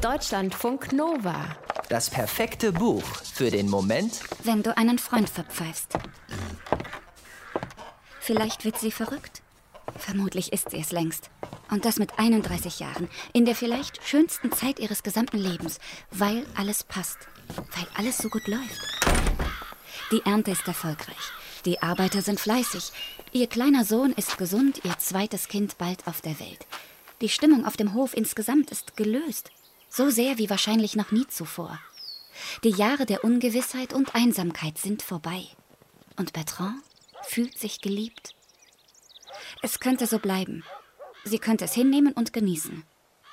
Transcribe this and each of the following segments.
Deutschlandfunk Nova. Das perfekte Buch für den Moment, wenn du einen Freund verpfeifst. Vielleicht wird sie verrückt. Vermutlich ist sie es längst. Und das mit 31 Jahren, in der vielleicht schönsten Zeit ihres gesamten Lebens, weil alles passt, weil alles so gut läuft. Die Ernte ist erfolgreich. Die Arbeiter sind fleißig. Ihr kleiner Sohn ist gesund, ihr zweites Kind bald auf der Welt. Die Stimmung auf dem Hof insgesamt ist gelöst. So sehr wie wahrscheinlich noch nie zuvor. Die Jahre der Ungewissheit und Einsamkeit sind vorbei. Und Bertrand fühlt sich geliebt. Es könnte so bleiben. Sie könnte es hinnehmen und genießen.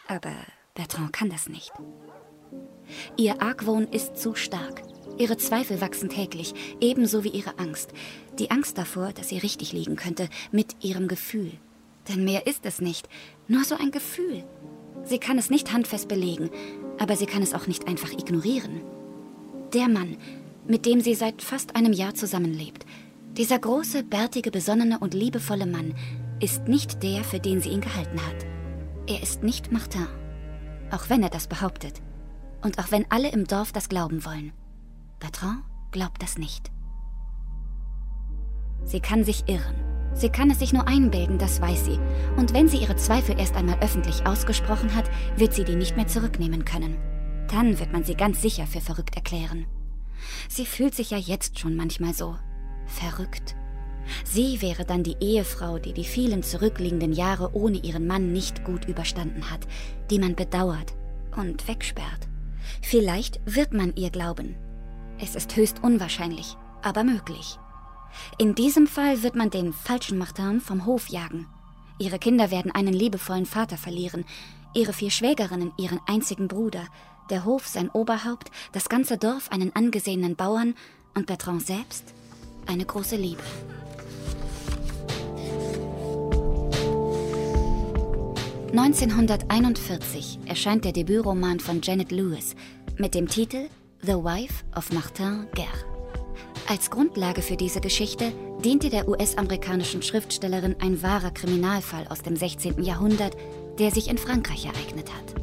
Aber Bertrand kann das nicht. Ihr Argwohn ist zu stark. Ihre Zweifel wachsen täglich, ebenso wie ihre Angst. Die Angst davor, dass sie richtig liegen könnte, mit ihrem Gefühl. Denn mehr ist es nicht, nur so ein Gefühl. Sie kann es nicht handfest belegen, aber sie kann es auch nicht einfach ignorieren. Der Mann, mit dem sie seit fast einem Jahr zusammenlebt, dieser große, bärtige, besonnene und liebevolle Mann, ist nicht der, für den sie ihn gehalten hat. Er ist nicht Martin, auch wenn er das behauptet. Und auch wenn alle im Dorf das glauben wollen. Bertrand glaubt das nicht. Sie kann sich irren. Sie kann es sich nur einbilden, das weiß sie. Und wenn sie ihre Zweifel erst einmal öffentlich ausgesprochen hat, wird sie die nicht mehr zurücknehmen können. Dann wird man sie ganz sicher für verrückt erklären. Sie fühlt sich ja jetzt schon manchmal so. Verrückt. Sie wäre dann die Ehefrau, die die vielen zurückliegenden Jahre ohne ihren Mann nicht gut überstanden hat, die man bedauert und wegsperrt. Vielleicht wird man ihr glauben. Es ist höchst unwahrscheinlich, aber möglich. In diesem Fall wird man den falschen Martin vom Hof jagen. Ihre Kinder werden einen liebevollen Vater verlieren, ihre vier Schwägerinnen ihren einzigen Bruder, der Hof sein Oberhaupt, das ganze Dorf einen angesehenen Bauern und Bertrand selbst eine große Liebe. (1941) erscheint der Debütroman von Janet Lewis mit dem Titel The Wife of Martin Guerre. Als Grundlage für diese Geschichte diente der US-amerikanischen Schriftstellerin ein wahrer Kriminalfall aus dem 16. Jahrhundert, der sich in Frankreich ereignet hat.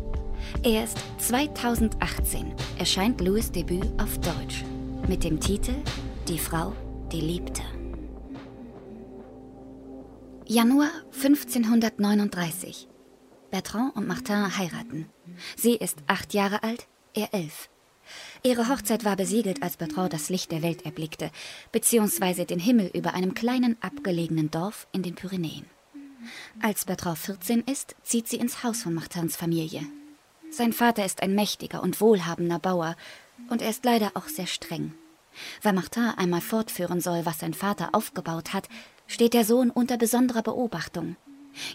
Erst 2018 erscheint Lewis Debüt auf Deutsch mit dem Titel Die Frau, die liebte. Januar 1539. Bertrand und Martin heiraten. Sie ist acht Jahre alt, er elf. Ihre Hochzeit war besiegelt, als Bertrand das Licht der Welt erblickte, beziehungsweise den Himmel über einem kleinen abgelegenen Dorf in den Pyrenäen. Als Bertrand 14 ist, zieht sie ins Haus von Martins Familie. Sein Vater ist ein mächtiger und wohlhabender Bauer und er ist leider auch sehr streng. Weil Martin einmal fortführen soll, was sein Vater aufgebaut hat, steht der Sohn unter besonderer Beobachtung.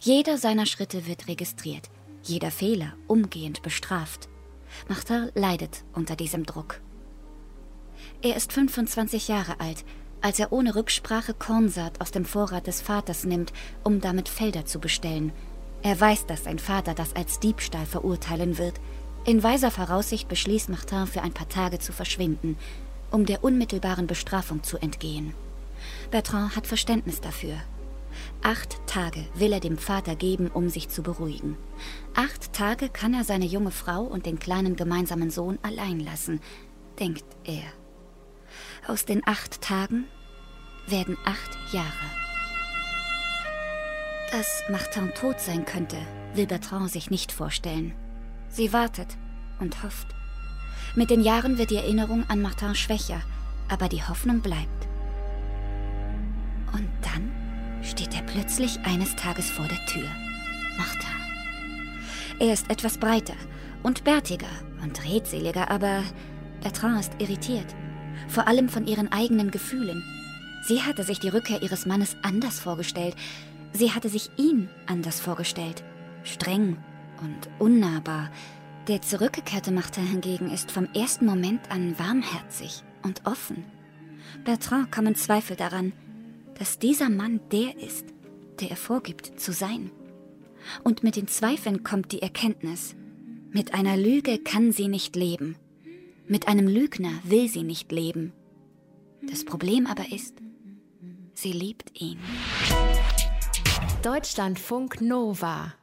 Jeder seiner Schritte wird registriert, jeder Fehler umgehend bestraft. Martin leidet unter diesem Druck. Er ist 25 Jahre alt, als er ohne Rücksprache Kornsaat aus dem Vorrat des Vaters nimmt, um damit Felder zu bestellen. Er weiß, dass sein Vater das als Diebstahl verurteilen wird. In weiser Voraussicht beschließt Martin, für ein paar Tage zu verschwinden, um der unmittelbaren Bestrafung zu entgehen. Bertrand hat Verständnis dafür. Acht Tage will er dem Vater geben, um sich zu beruhigen. Acht Tage kann er seine junge Frau und den kleinen gemeinsamen Sohn allein lassen, denkt er. Aus den acht Tagen werden acht Jahre. Dass Martin tot sein könnte, will Bertrand sich nicht vorstellen. Sie wartet und hofft. Mit den Jahren wird die Erinnerung an Martin schwächer, aber die Hoffnung bleibt. Plötzlich eines Tages vor der Tür. Martha. Er ist etwas breiter und bärtiger und redseliger, aber Bertrand ist irritiert. Vor allem von ihren eigenen Gefühlen. Sie hatte sich die Rückkehr ihres Mannes anders vorgestellt. Sie hatte sich ihn anders vorgestellt. Streng und unnahbar. Der zurückgekehrte Martin hingegen ist vom ersten Moment an warmherzig und offen. Bertrand kommen Zweifel daran, dass dieser Mann der ist, der er vorgibt zu sein. Und mit den Zweifeln kommt die Erkenntnis, mit einer Lüge kann sie nicht leben. Mit einem Lügner will sie nicht leben. Das Problem aber ist, sie liebt ihn. Deutschlandfunk Nova